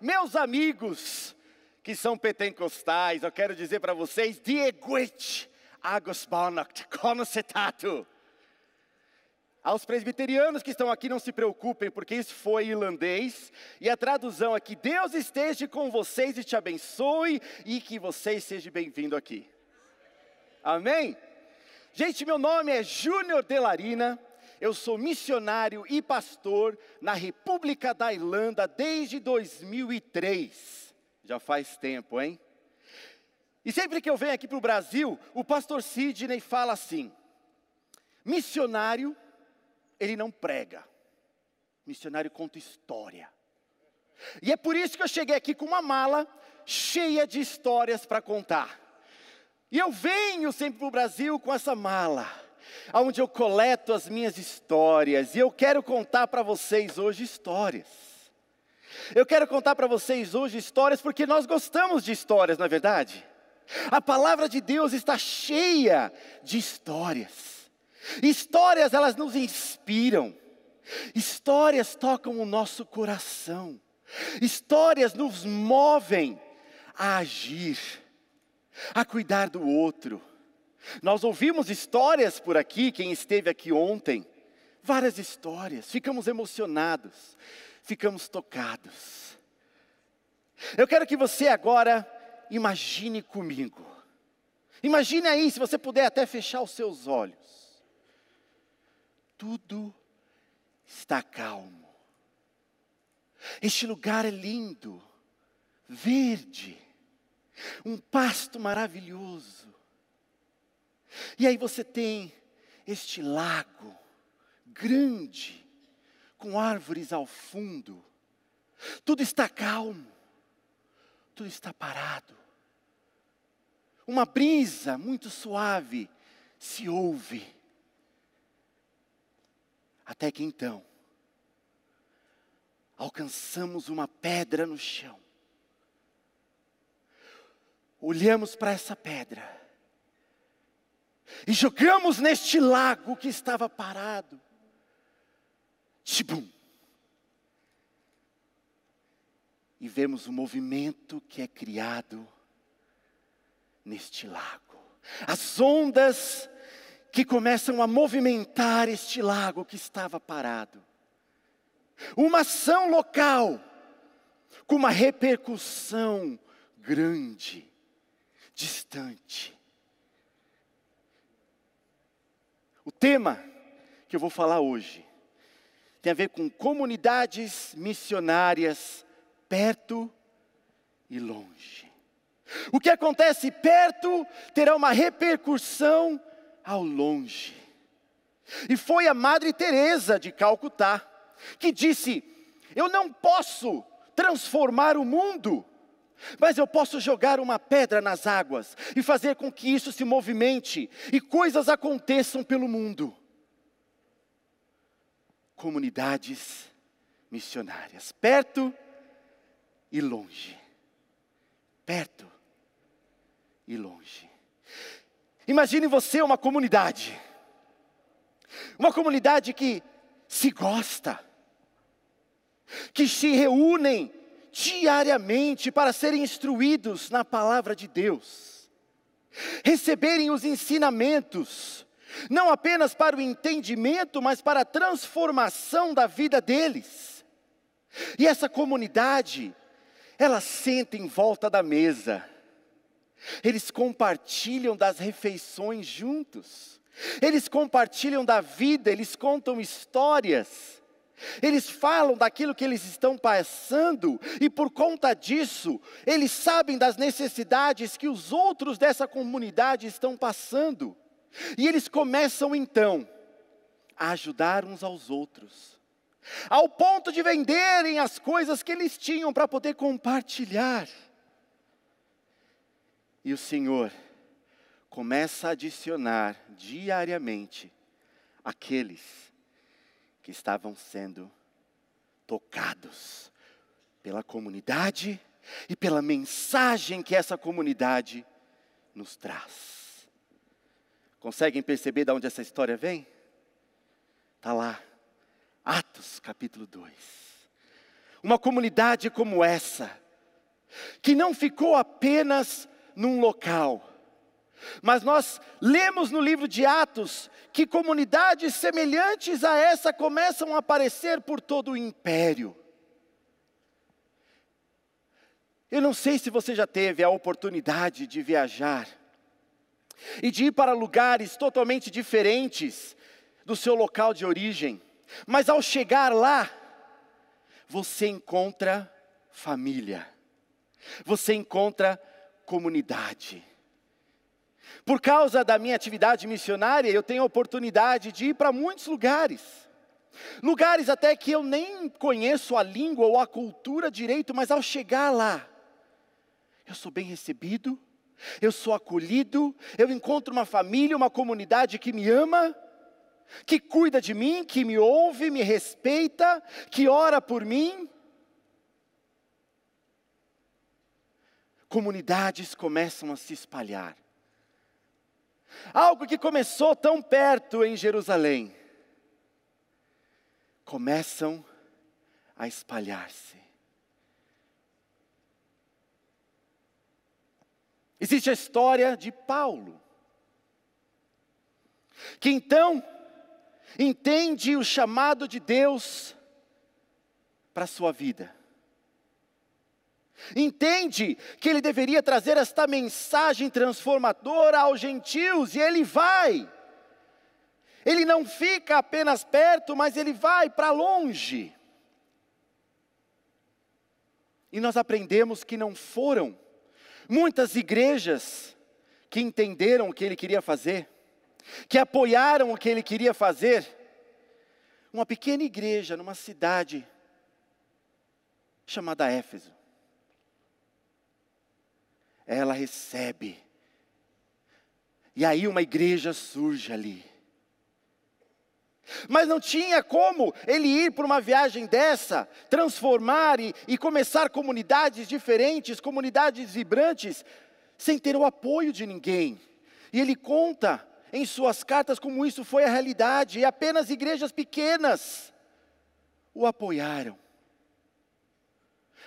Meus amigos que são pentecostais, eu quero dizer para vocês, Dieguit, Agus Bonacht, Conocetato. Aos presbiterianos que estão aqui, não se preocupem, porque isso foi irlandês, e a tradução é que Deus esteja com vocês e te abençoe, e que vocês sejam bem-vindos aqui. Amém? Gente, meu nome é Júnior Delarina, eu sou missionário e pastor na República da Irlanda desde 2003. Já faz tempo, hein? E sempre que eu venho aqui para o Brasil, o pastor Sidney fala assim: missionário, ele não prega, missionário conta história. E é por isso que eu cheguei aqui com uma mala cheia de histórias para contar. E eu venho sempre para o Brasil com essa mala, onde eu coleto as minhas histórias, e eu quero contar para vocês hoje histórias. Eu quero contar para vocês hoje histórias porque nós gostamos de histórias, não é verdade? A palavra de Deus está cheia de histórias. Histórias, elas nos inspiram. Histórias tocam o nosso coração. Histórias nos movem a agir, a cuidar do outro. Nós ouvimos histórias por aqui, quem esteve aqui ontem, várias histórias, ficamos emocionados, ficamos tocados. Eu quero que você agora imagine comigo. Imagine aí, se você puder até fechar os seus olhos. Tudo está calmo. Este lugar é lindo, verde, um pasto maravilhoso. E aí você tem este lago grande, com árvores ao fundo. Tudo está calmo, tudo está parado. Uma brisa muito suave se ouve. Até que então, alcançamos uma pedra no chão. Olhamos para essa pedra e jogamos neste lago que estava parado. Tibum. E vemos o movimento que é criado neste lago. As ondas que começam a movimentar este lago que estava parado. Uma ação local com uma repercussão grande, distante. O tema que eu vou falar hoje tem a ver com comunidades missionárias perto e longe. O que acontece perto terá uma repercussão ao longe. E foi a Madre Teresa de Calcutá que disse: "Eu não posso transformar o mundo, mas eu posso jogar uma pedra nas águas e fazer com que isso se movimente e coisas aconteçam pelo mundo." Comunidades missionárias, perto e longe. Perto e longe. Imagine você uma comunidade, uma comunidade que se gosta, que se reúnem diariamente para serem instruídos na palavra de Deus, receberem os ensinamentos, não apenas para o entendimento, mas para a transformação da vida deles. E essa comunidade, ela senta em volta da mesa, eles compartilham das refeições juntos, eles compartilham da vida, eles contam histórias, eles falam daquilo que eles estão passando, e por conta disso, eles sabem das necessidades que os outros dessa comunidade estão passando, e eles começam então a ajudar uns aos outros, ao ponto de venderem as coisas que eles tinham para poder compartilhar. E o Senhor começa a adicionar diariamente aqueles que estavam sendo tocados pela comunidade e pela mensagem que essa comunidade nos traz. Conseguem perceber de onde essa história vem? Está lá, Atos capítulo 2. Uma comunidade como essa, que não ficou apenas num local, mas nós lemos no livro de Atos que comunidades semelhantes a essa começam a aparecer por todo o império. Eu não sei se você já teve a oportunidade de viajar e de ir para lugares totalmente diferentes do seu local de origem, mas ao chegar lá, você encontra família, você encontra comunidade. Por causa da minha atividade missionária, eu tenho a oportunidade de ir para muitos lugares. Lugares até que eu nem conheço a língua ou a cultura direito, mas ao chegar lá, eu sou bem recebido, eu sou acolhido, eu encontro uma família, uma comunidade que me ama, que cuida de mim, que me ouve, me respeita, que ora por mim. Comunidades começam a se espalhar. Algo que começou tão perto em Jerusalém, começam a espalhar-se. Existe a história de Paulo, que então entende o chamado de Deus para a sua vida. Entende que ele deveria trazer esta mensagem transformadora aos gentios, e ele vai. Ele não fica apenas perto, mas ele vai para longe. E nós aprendemos que não foram Muitas igrejas que entenderam o que ele queria fazer, que apoiaram o que ele queria fazer, uma pequena igreja numa cidade chamada Éfeso. Ela recebe. E aí uma igreja surge ali. Mas não tinha como ele ir para uma viagem dessa, transformar e, e começar comunidades diferentes, comunidades vibrantes, sem ter o apoio de ninguém. E ele conta em suas cartas como isso foi a realidade, e apenas igrejas pequenas o apoiaram.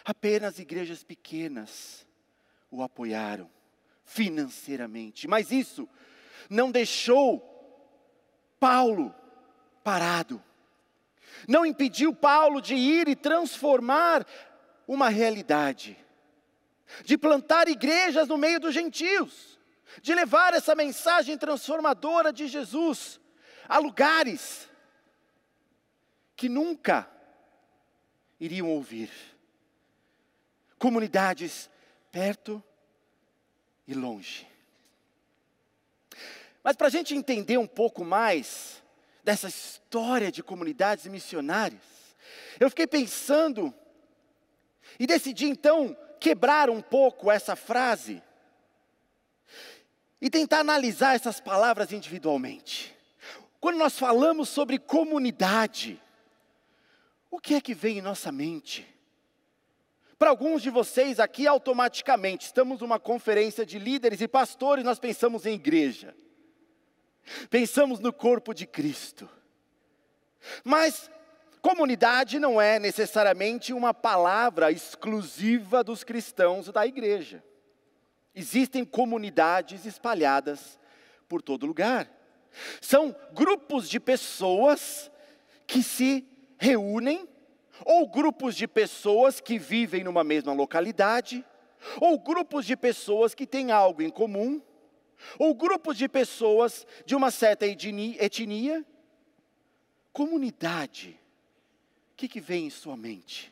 Apenas igrejas pequenas o apoiaram financeiramente, mas isso não deixou Paulo parado. Não impediu Paulo de ir e transformar uma realidade, de plantar igrejas no meio dos gentios, de levar essa mensagem transformadora de Jesus a lugares que nunca iriam ouvir. Comunidades perto e longe. Mas para a gente entender um pouco mais dessa história de comunidades missionárias, eu fiquei pensando e decidi então quebrar um pouco essa frase e tentar analisar essas palavras individualmente. Quando nós falamos sobre comunidade, o que é que vem em nossa mente? Para alguns de vocês aqui, automaticamente, estamos numa conferência de líderes e pastores, nós pensamos em igreja. Pensamos no corpo de Cristo. Mas comunidade não é necessariamente uma palavra exclusiva dos cristãos da igreja. Existem comunidades espalhadas por todo lugar. São grupos de pessoas que se reúnem, ou grupos de pessoas que vivem numa mesma localidade, ou grupos de pessoas que têm algo em comum ou grupos de pessoas de uma certa etnia, comunidade, o que, que vem em sua mente?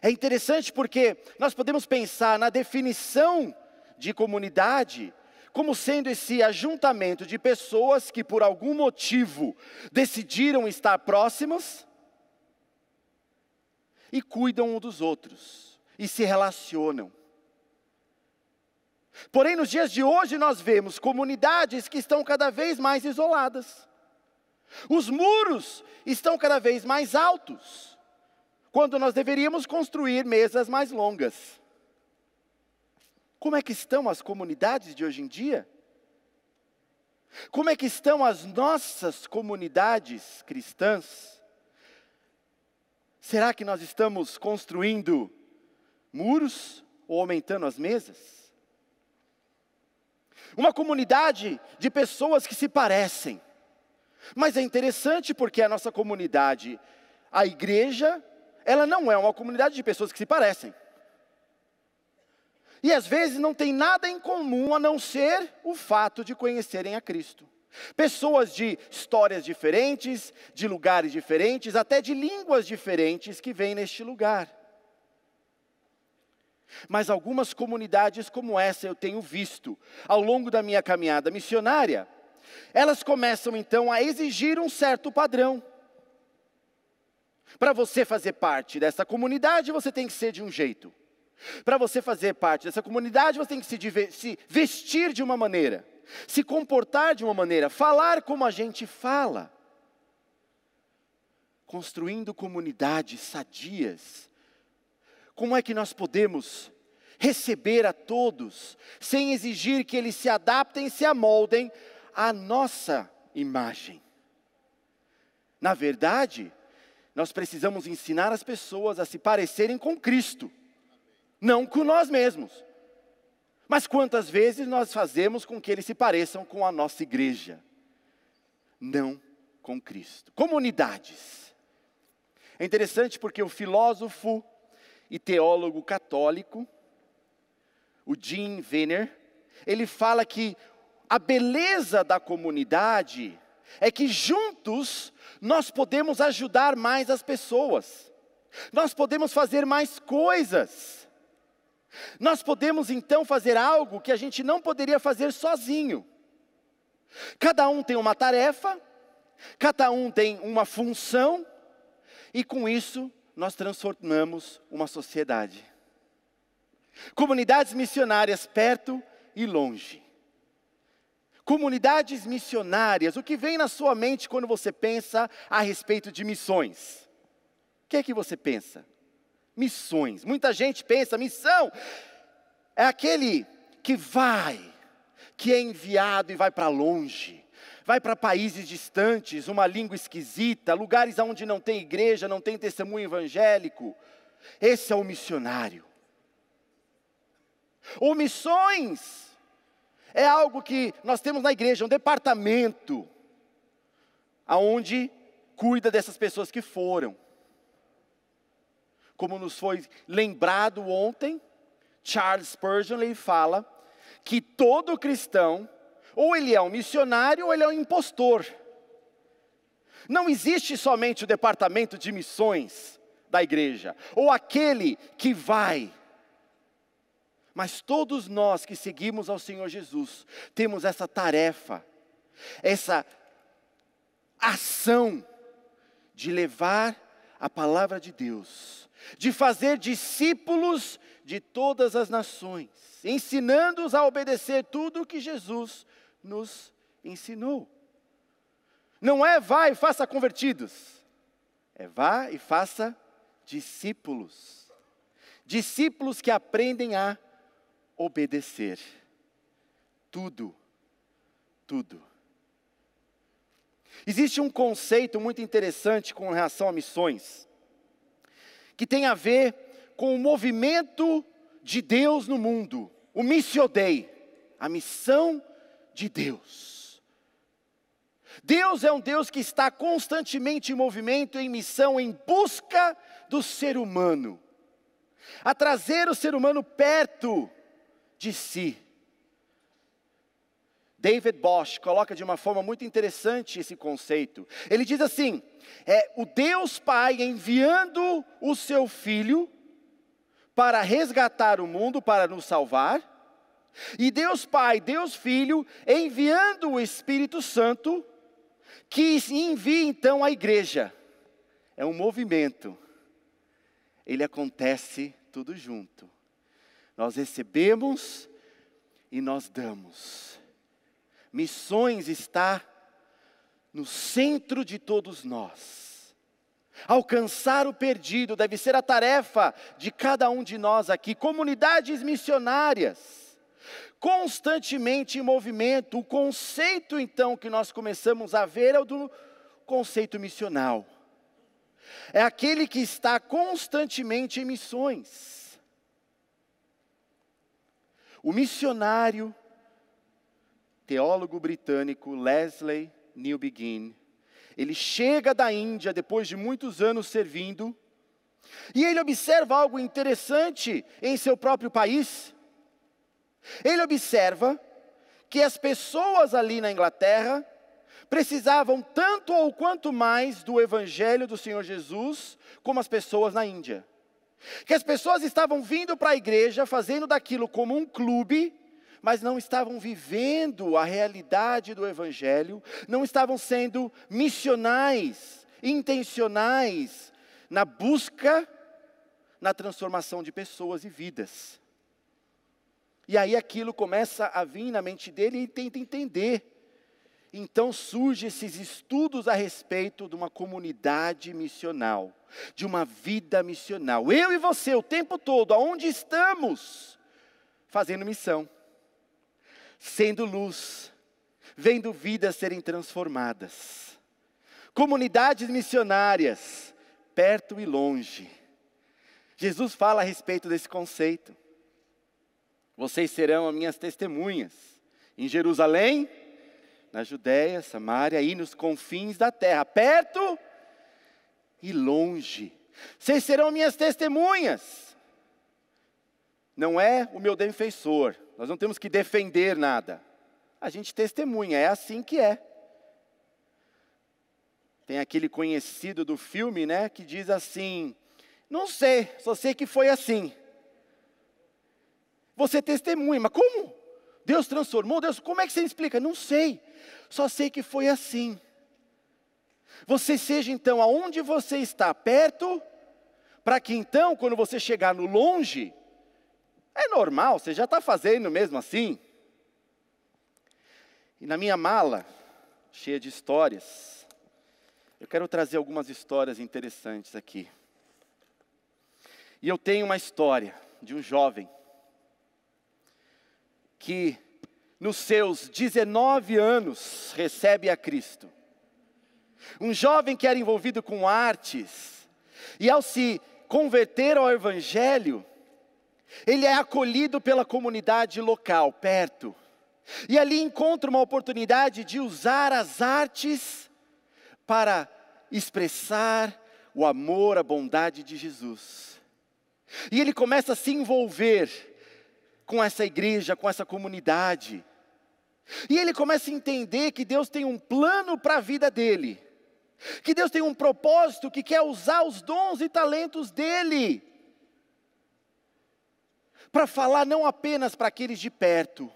É interessante porque nós podemos pensar na definição de comunidade como sendo esse ajuntamento de pessoas que por algum motivo decidiram estar próximas e cuidam um dos outros e se relacionam. Porém, nos dias de hoje, nós vemos comunidades que estão cada vez mais isoladas. Os muros estão cada vez mais altos, quando nós deveríamos construir mesas mais longas. Como é que estão as comunidades de hoje em dia? Como é que estão as nossas comunidades cristãs? Será que nós estamos construindo muros ou aumentando as mesas? Uma comunidade de pessoas que se parecem. Mas é interessante porque a nossa comunidade, a igreja, ela não é uma comunidade de pessoas que se parecem. E às vezes não tem nada em comum a não ser o fato de conhecerem a Cristo. Pessoas de histórias diferentes, de lugares diferentes, até de línguas diferentes que vêm neste lugar. Mas algumas comunidades como essa eu tenho visto ao longo da minha caminhada missionária, elas começam então a exigir um certo padrão. Para você fazer parte dessa comunidade, você tem que ser de um jeito. Para você fazer parte dessa comunidade, você tem que se, se vestir de uma maneira se comportar de uma maneira, falar como a gente fala, construindo comunidades sadias. Como é que nós podemos receber a todos, sem exigir que eles se adaptem, se amoldem à nossa imagem? Na verdade, nós precisamos ensinar as pessoas a se parecerem com Cristo, não com nós mesmos. Mas quantas vezes nós fazemos com que eles se pareçam com a nossa igreja? Não com Cristo. Comunidades. É interessante porque o filósofo e teólogo católico, o Jim Venner, ele fala que a beleza da comunidade é que juntos nós podemos ajudar mais as pessoas, nós podemos fazer mais coisas. Nós podemos então fazer algo que a gente não poderia fazer sozinho. Cada um tem uma tarefa, cada um tem uma função, e com isso nós transformamos uma sociedade. Comunidades missionárias perto e longe. Comunidades missionárias, o que vem na sua mente quando você pensa a respeito de missões? O que é que você pensa? Missões. Muita gente pensa, missão é aquele que vai, que é enviado e vai para longe, vai para países distantes, uma língua esquisita, lugares onde não tem igreja, não tem testemunho evangélico. Esse é o missionário. Ou missões é algo que nós temos na igreja, um departamento aonde cuida dessas pessoas que foram como nos foi lembrado ontem, Charles Spurgeon ele fala que todo cristão, ou ele é um missionário ou ele é um impostor. Não existe somente o departamento de missões da igreja, ou aquele que vai. Mas todos nós que seguimos ao Senhor Jesus, temos essa tarefa, essa ação de levar a palavra de Deus de fazer discípulos de todas as nações, ensinando-os a obedecer tudo o que Jesus nos ensinou. Não é vá e faça convertidos, é vá e faça discípulos. Discípulos que aprendem a obedecer. Tudo, tudo. Existe um conceito muito interessante com relação a missões que tem a ver com o movimento de Deus no mundo, o Missio Dei, a missão de Deus. Deus é um Deus que está constantemente em movimento, em missão, em busca do ser humano, a trazer o ser humano perto de si. David Bosch coloca de uma forma muito interessante esse conceito. Ele diz assim: é o Deus Pai enviando o seu Filho para resgatar o mundo, para nos salvar, e Deus Pai, Deus Filho, enviando o Espírito Santo, que envia então a igreja. É um movimento, ele acontece tudo junto. Nós recebemos e nós damos. Missões está no centro de todos nós. Alcançar o perdido deve ser a tarefa de cada um de nós aqui, comunidades missionárias, constantemente em movimento. O conceito então que nós começamos a ver é o do conceito missional. é aquele que está constantemente em missões. O missionário, teólogo britânico Leslie Newbegin, ele chega da Índia depois de muitos anos servindo, e ele observa algo interessante em seu próprio país. Ele observa que as pessoas ali na Inglaterra precisavam tanto ou quanto mais do Evangelho do Senhor Jesus, como as pessoas na Índia. Que as pessoas estavam vindo para a igreja, fazendo daquilo como um clube, mas não estavam vivendo a realidade do Evangelho, não estavam sendo missionais, intencionais na busca, na transformação de pessoas e vidas. E aí aquilo começa a vir na mente dele e tenta entender. Então surgem esses estudos a respeito de uma comunidade missional, de uma vida missional. Eu e você, o tempo todo, aonde estamos? Fazendo missão, sendo luz, vendo vidas serem transformadas. Comunidades missionárias, perto e longe. Jesus fala a respeito desse conceito. Vocês serão as minhas testemunhas em Jerusalém, na Judéia, Samaria e nos confins da terra, perto e longe. Vocês serão minhas testemunhas. Não é o meu defensor. Nós não temos que defender nada. A gente testemunha, é assim que é. Tem aquele conhecido do filme, né, que diz assim: "Não sei, só sei que foi assim". Você testemunha, mas como? Deus transformou, Deus, como é que você explica? Não sei, só sei que foi assim. Você seja então aonde você está, perto, para que então, quando você chegar no longe, é normal, você já está fazendo mesmo assim. E na minha mala, cheia de histórias, eu quero trazer algumas histórias interessantes aqui. E eu tenho uma história de um jovem que nos seus 19 anos recebe a Cristo. Um jovem que era envolvido com artes, e ao se converter ao Evangelho, ele é acolhido pela comunidade local, perto, e ali encontra uma oportunidade de usar as artes para expressar o amor, a bondade de Jesus. E ele começa a se envolver com essa igreja, com essa comunidade. E ele começa a entender que Deus tem um plano para a vida dele, que Deus tem um propósito que quer usar os dons e talentos dele, para falar não apenas para aqueles de perto,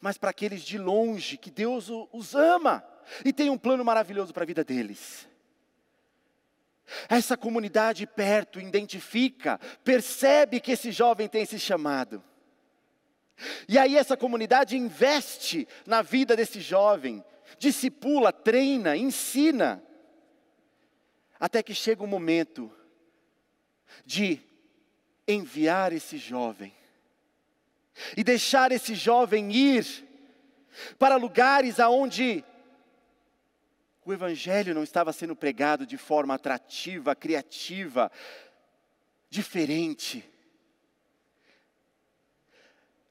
mas para aqueles de longe, que Deus os ama e tem um plano maravilhoso para a vida deles. Essa comunidade perto identifica, percebe que esse jovem tem esse chamado. E aí essa comunidade investe na vida desse jovem, discipula, treina, ensina, até que chega o momento de enviar esse jovem e deixar esse jovem ir para lugares aonde o evangelho não estava sendo pregado de forma atrativa, criativa, diferente.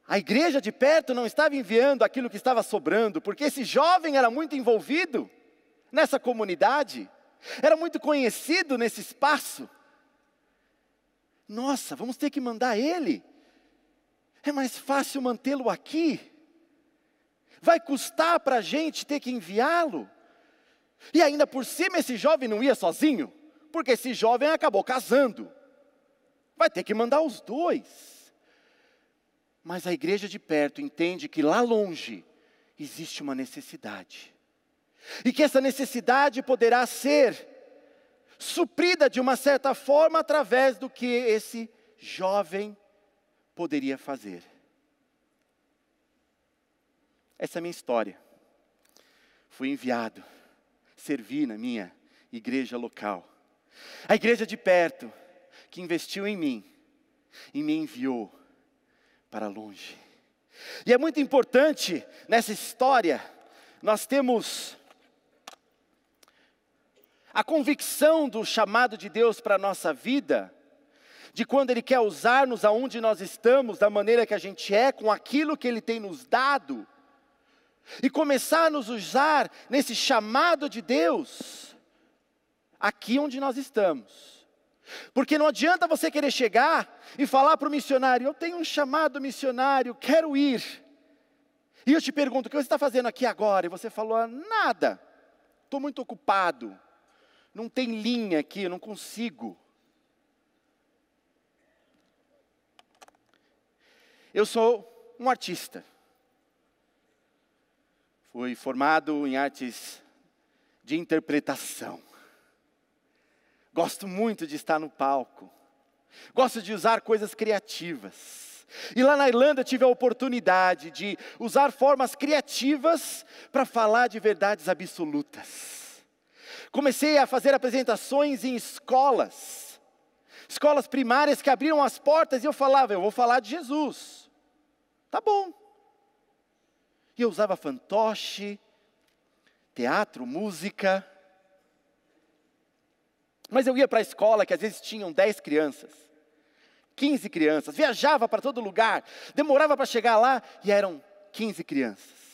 A igreja de perto não estava enviando aquilo que estava sobrando, porque esse jovem era muito envolvido nessa comunidade, era muito conhecido nesse espaço. Nossa, vamos ter que mandar ele. É mais fácil mantê-lo aqui. Vai custar para a gente ter que enviá-lo. E ainda por cima, esse jovem não ia sozinho, porque esse jovem acabou casando. Vai ter que mandar os dois. Mas a igreja de perto entende que lá longe existe uma necessidade. E que essa necessidade poderá ser suprida de uma certa forma através do que esse jovem poderia fazer. Essa é a minha história. Fui enviado, servi na minha igreja local. A igreja de perto, que investiu em mim e me enviou para longe. E é muito importante nessa história, nós temos a convicção do chamado de Deus para a nossa vida, de quando Ele quer usar-nos aonde nós estamos, da maneira que a gente é, com aquilo que Ele tem nos dado, e começar a nos usar nesse chamado de Deus, aqui onde nós estamos. Porque não adianta você querer chegar e falar para o missionário: Eu tenho um chamado missionário, quero ir. E eu te pergunto: O que você está fazendo aqui agora? E você falou: Nada, estou muito ocupado não tem linha aqui, eu não consigo. Eu sou um artista. Fui formado em artes de interpretação. Gosto muito de estar no palco. Gosto de usar coisas criativas. E lá na Irlanda tive a oportunidade de usar formas criativas para falar de verdades absolutas. Comecei a fazer apresentações em escolas, escolas primárias que abriram as portas e eu falava, eu vou falar de Jesus. Tá bom. E eu usava fantoche, teatro, música. Mas eu ia para a escola que às vezes tinham 10 crianças, 15 crianças, viajava para todo lugar, demorava para chegar lá e eram 15 crianças.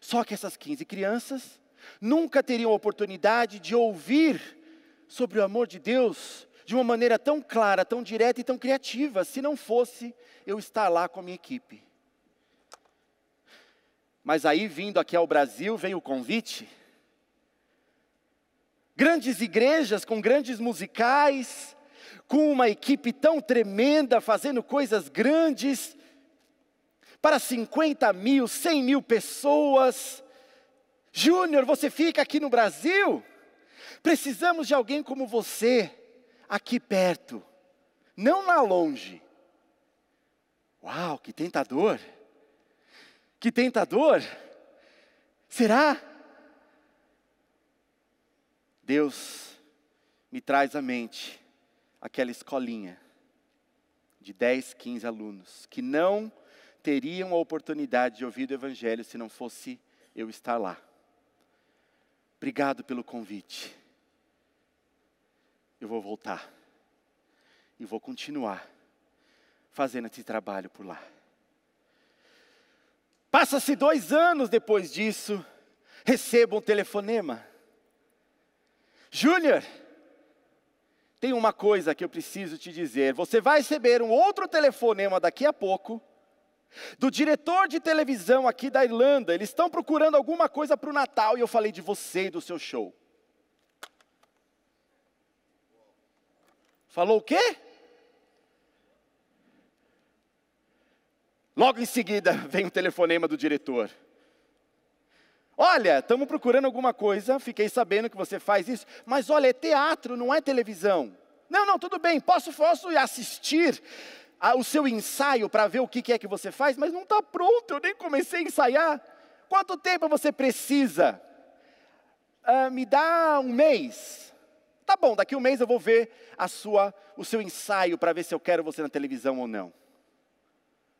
Só que essas 15 crianças nunca teriam a oportunidade de ouvir sobre o amor de Deus de uma maneira tão clara, tão direta e tão criativa, se não fosse eu estar lá com a minha equipe. Mas aí, vindo aqui ao Brasil, veio o convite. Grandes igrejas com grandes musicais, com uma equipe tão tremenda, fazendo coisas grandes, para 50 mil, 100 mil pessoas, Júnior, você fica aqui no Brasil? Precisamos de alguém como você, aqui perto, não lá longe. Uau, que tentador! Que tentador! Será? Deus me traz à mente aquela escolinha de 10, 15 alunos que não teriam a oportunidade de ouvir o Evangelho se não fosse eu estar lá. Obrigado pelo convite. Eu vou voltar e vou continuar fazendo esse trabalho por lá. Passa-se dois anos depois disso, recebo um telefonema. Júnior, tem uma coisa que eu preciso te dizer. Você vai receber um outro telefonema daqui a pouco do diretor de televisão aqui da Irlanda, eles estão procurando alguma coisa para o Natal e eu falei de você e do seu show. Falou o quê? Logo em seguida vem um telefonema do diretor. Olha, estamos procurando alguma coisa, fiquei sabendo que você faz isso, mas olha, é teatro, não é televisão. Não, não, tudo bem, posso, posso assistir o seu ensaio para ver o que é que você faz, mas não está pronto, eu nem comecei a ensaiar. Quanto tempo você precisa? Ah, me dá um mês. Tá bom, daqui um mês eu vou ver a sua, o seu ensaio para ver se eu quero você na televisão ou não.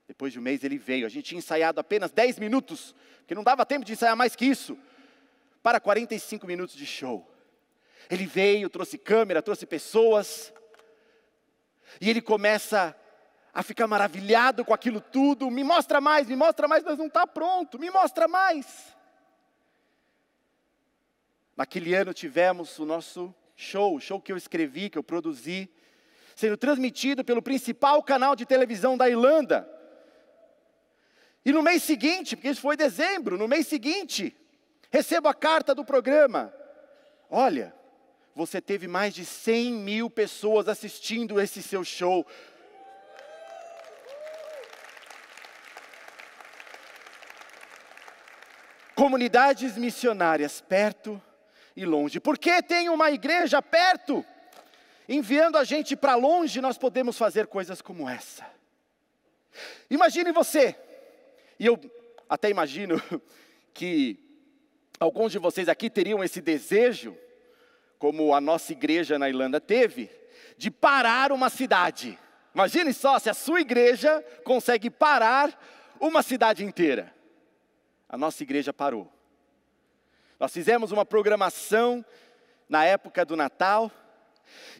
Depois de um mês ele veio, a gente tinha ensaiado apenas 10 minutos, porque não dava tempo de ensaiar mais que isso, para 45 minutos de show. Ele veio, trouxe câmera, trouxe pessoas, e ele começa a ficar maravilhado com aquilo tudo. Me mostra mais, me mostra mais, mas não está pronto. Me mostra mais. Naquele ano tivemos o nosso show, o show que eu escrevi, que eu produzi, sendo transmitido pelo principal canal de televisão da Irlanda. E no mês seguinte, porque isso foi dezembro, no mês seguinte, recebo a carta do programa. Olha, você teve mais de 100 mil pessoas assistindo esse seu show. Comunidades missionárias perto e longe. Porque tem uma igreja perto, enviando a gente para longe, nós podemos fazer coisas como essa. Imagine você, e eu até imagino que alguns de vocês aqui teriam esse desejo, como a nossa igreja na Irlanda teve, de parar uma cidade. Imagine só se a sua igreja consegue parar uma cidade inteira a nossa igreja parou. Nós fizemos uma programação na época do Natal,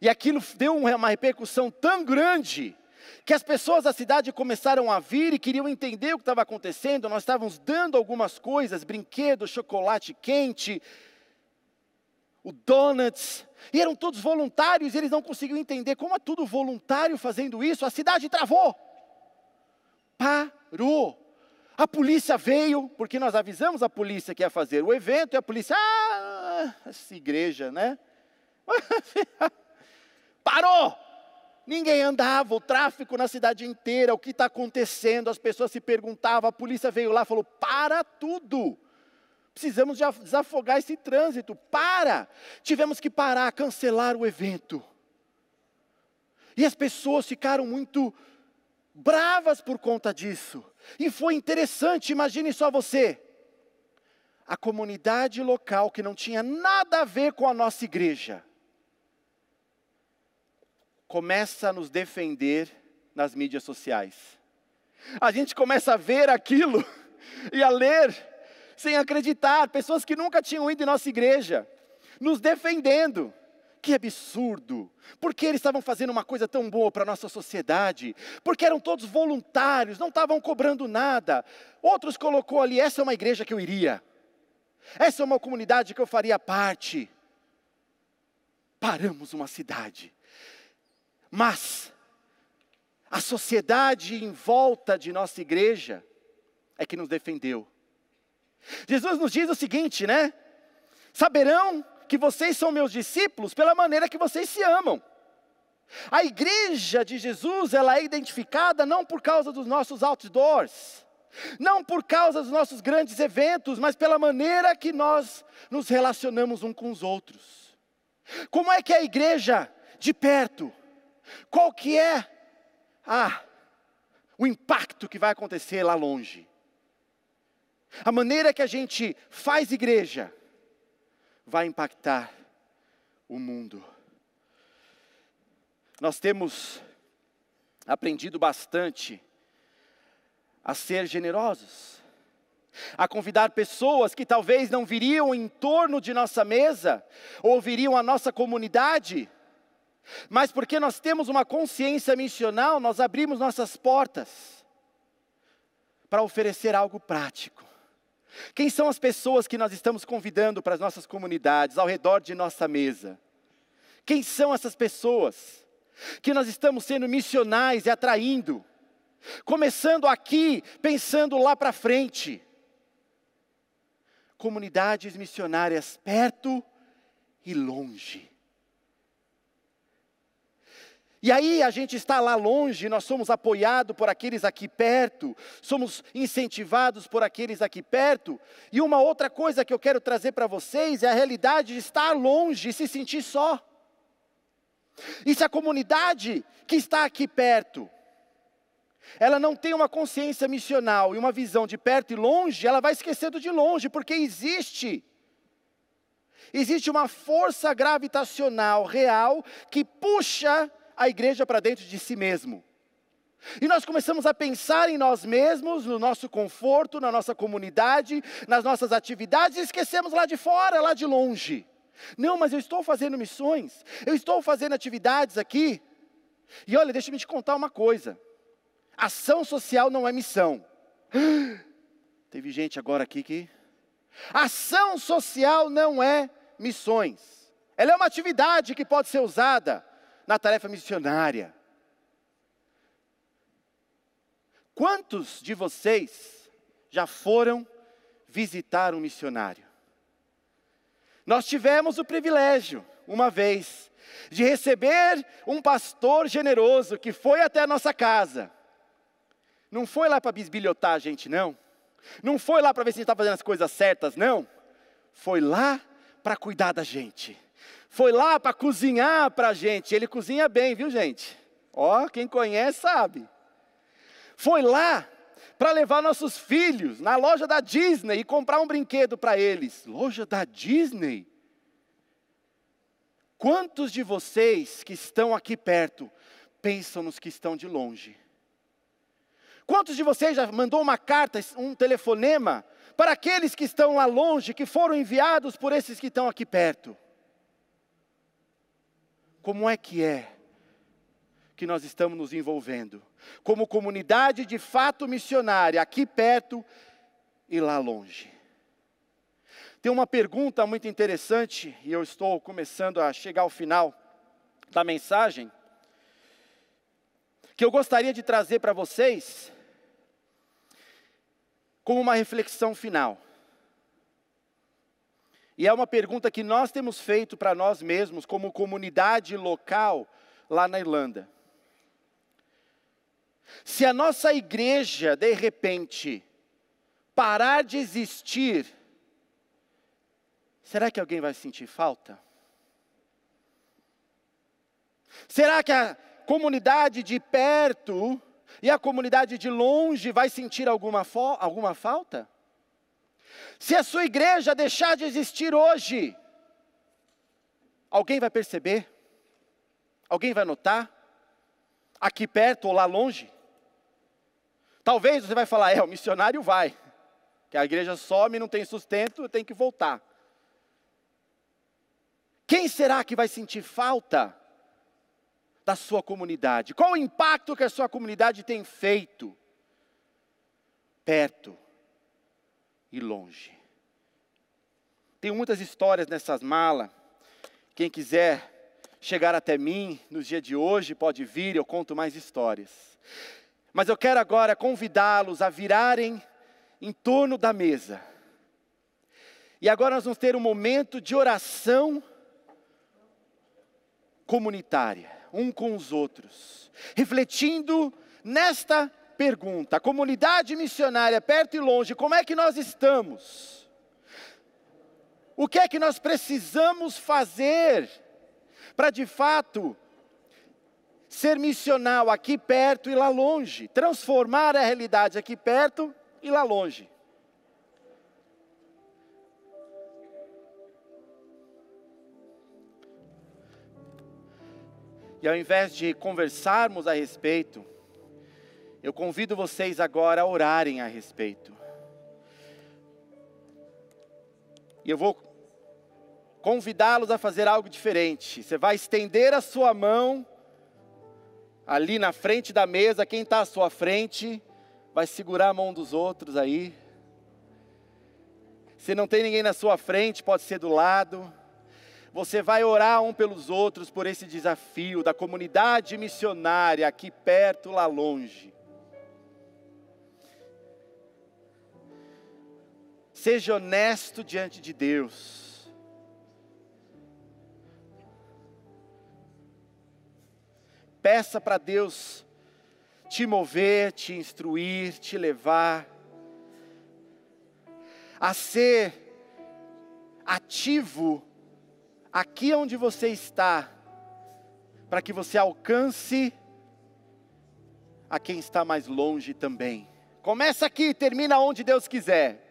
e aquilo deu uma repercussão tão grande que as pessoas da cidade começaram a vir e queriam entender o que estava acontecendo. Nós estávamos dando algumas coisas, brinquedos, chocolate quente, o donuts, e eram todos voluntários, e eles não conseguiam entender como é tudo voluntário fazendo isso. A cidade travou. Parou. A polícia veio, porque nós avisamos a polícia que ia fazer o evento, e a polícia, ah, essa igreja, né? Parou! Ninguém andava, o tráfico na cidade inteira, o que está acontecendo? As pessoas se perguntavam, a polícia veio lá e falou: para tudo! Precisamos desafogar esse trânsito, para! Tivemos que parar, cancelar o evento. E as pessoas ficaram muito bravas por conta disso. E foi interessante, imagine só você. A comunidade local que não tinha nada a ver com a nossa igreja começa a nos defender nas mídias sociais. A gente começa a ver aquilo e a ler sem acreditar, pessoas que nunca tinham ido em nossa igreja, nos defendendo. Que absurdo! Porque eles estavam fazendo uma coisa tão boa para a nossa sociedade? Porque eram todos voluntários, não estavam cobrando nada. Outros colocou ali, essa é uma igreja que eu iria. Essa é uma comunidade que eu faria parte. Paramos uma cidade mas a sociedade em volta de nossa igreja é que nos defendeu. Jesus nos diz o seguinte, né? Saberão que vocês são meus discípulos pela maneira que vocês se amam. A igreja de Jesus, ela é identificada não por causa dos nossos outdoors, não por causa dos nossos grandes eventos, mas pela maneira que nós nos relacionamos uns com os outros. Como é que a igreja de perto qual que é ah, o impacto que vai acontecer lá longe? A maneira que a gente faz igreja vai impactar o mundo. Nós temos aprendido bastante a ser generosos, a convidar pessoas que talvez não viriam em torno de nossa mesa, ou viriam à nossa comunidade, mas porque nós temos uma consciência missional, nós abrimos nossas portas para oferecer algo prático. Quem são as pessoas que nós estamos convidando para as nossas comunidades, ao redor de nossa mesa? Quem são essas pessoas que nós estamos sendo missionais e atraindo? Começando aqui, pensando lá para frente. Comunidades missionárias perto e longe. E aí a gente está lá longe, nós somos apoiados por aqueles aqui perto, somos incentivados por aqueles aqui perto. E uma outra coisa que eu quero trazer para vocês é a realidade de estar longe e se sentir só. E se a comunidade que está aqui perto, ela não tem uma consciência missional e uma visão de perto e longe, ela vai esquecendo de longe, porque existe existe uma força gravitacional real que puxa a igreja para dentro de si mesmo. E nós começamos a pensar em nós mesmos, no nosso conforto, na nossa comunidade, nas nossas atividades, e esquecemos lá de fora, lá de longe. Não, mas eu estou fazendo missões, eu estou fazendo atividades aqui. E olha, deixa eu te contar uma coisa: ação social não é missão. Teve gente agora aqui que. Ação social não é missões. Ela é uma atividade que pode ser usada na tarefa missionária. Quantos de vocês já foram visitar um missionário? Nós tivemos o privilégio, uma vez, de receber um pastor generoso que foi até a nossa casa. Não foi lá para bisbilhotar a gente, não. Não foi lá para ver se a gente está fazendo as coisas certas, não. Foi lá para cuidar da gente foi lá para cozinhar para a gente. Ele cozinha bem, viu, gente? Ó, quem conhece sabe. Foi lá para levar nossos filhos na loja da Disney e comprar um brinquedo para eles. Loja da Disney? Quantos de vocês que estão aqui perto pensam nos que estão de longe? Quantos de vocês já mandou uma carta, um telefonema para aqueles que estão lá longe, que foram enviados por esses que estão aqui perto? Como é que é que nós estamos nos envolvendo? Como comunidade de fato missionária, aqui perto e lá longe. Tem uma pergunta muito interessante, e eu estou começando a chegar ao final da mensagem, que eu gostaria de trazer para vocês como uma reflexão final. E é uma pergunta que nós temos feito para nós mesmos, como comunidade local lá na Irlanda. Se a nossa igreja, de repente, parar de existir, será que alguém vai sentir falta? Será que a comunidade de perto e a comunidade de longe vai sentir alguma, alguma falta? Se a sua igreja deixar de existir hoje, alguém vai perceber? Alguém vai notar? Aqui perto ou lá longe? Talvez você vai falar, é, o missionário vai. Que a igreja some, não tem sustento, tem que voltar. Quem será que vai sentir falta da sua comunidade? Qual o impacto que a sua comunidade tem feito? Perto e longe. Tenho muitas histórias nessas malas. Quem quiser chegar até mim nos dias de hoje, pode vir, eu conto mais histórias. Mas eu quero agora convidá-los a virarem em torno da mesa. E agora nós vamos ter um momento de oração comunitária, um com os outros, refletindo nesta pergunta: a comunidade missionária, perto e longe, como é que nós estamos? O que é que nós precisamos fazer para de fato ser missional aqui perto e lá longe, transformar a realidade aqui perto e lá longe? E ao invés de conversarmos a respeito, eu convido vocês agora a orarem a respeito. E eu vou convidá-los a fazer algo diferente. Você vai estender a sua mão ali na frente da mesa, quem está à sua frente, vai segurar a mão dos outros aí. Se não tem ninguém na sua frente, pode ser do lado. Você vai orar um pelos outros por esse desafio da comunidade missionária aqui perto, lá longe. Seja honesto diante de Deus. Peça para Deus te mover, te instruir, te levar a ser ativo aqui onde você está, para que você alcance a quem está mais longe também. Começa aqui, termina onde Deus quiser.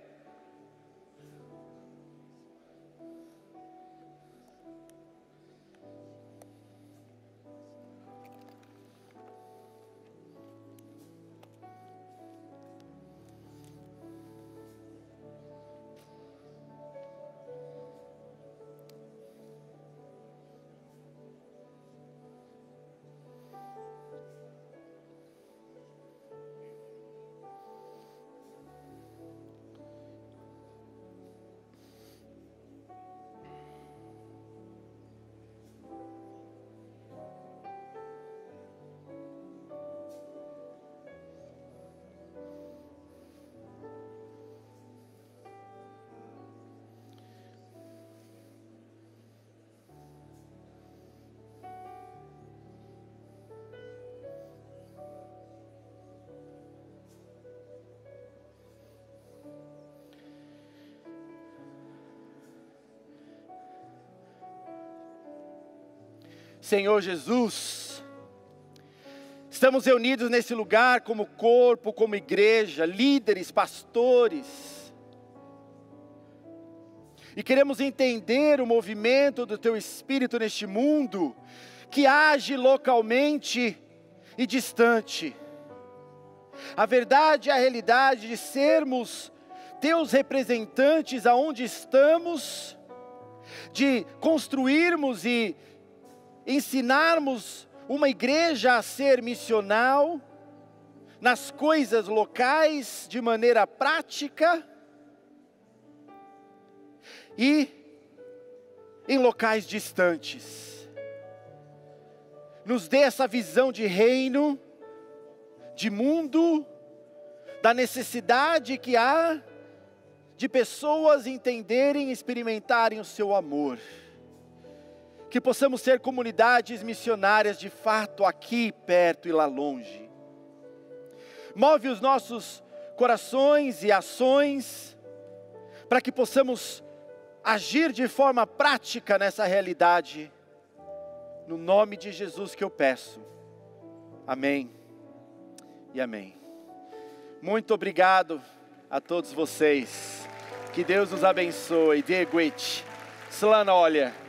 Senhor Jesus, estamos reunidos nesse lugar como corpo, como igreja, líderes, pastores, e queremos entender o movimento do Teu Espírito neste mundo, que age localmente e distante. A verdade é a realidade de sermos Teus representantes aonde estamos, de construirmos e ensinarmos uma igreja a ser missional nas coisas locais de maneira prática e em locais distantes. Nos dê essa visão de reino, de mundo, da necessidade que há de pessoas entenderem e experimentarem o seu amor. Que possamos ser comunidades missionárias de fato aqui perto e lá longe. Move os nossos corações e ações para que possamos agir de forma prática nessa realidade. No nome de Jesus que eu peço. Amém e amém. Muito obrigado a todos vocês. Que Deus nos abençoe. Diego Slana, olha.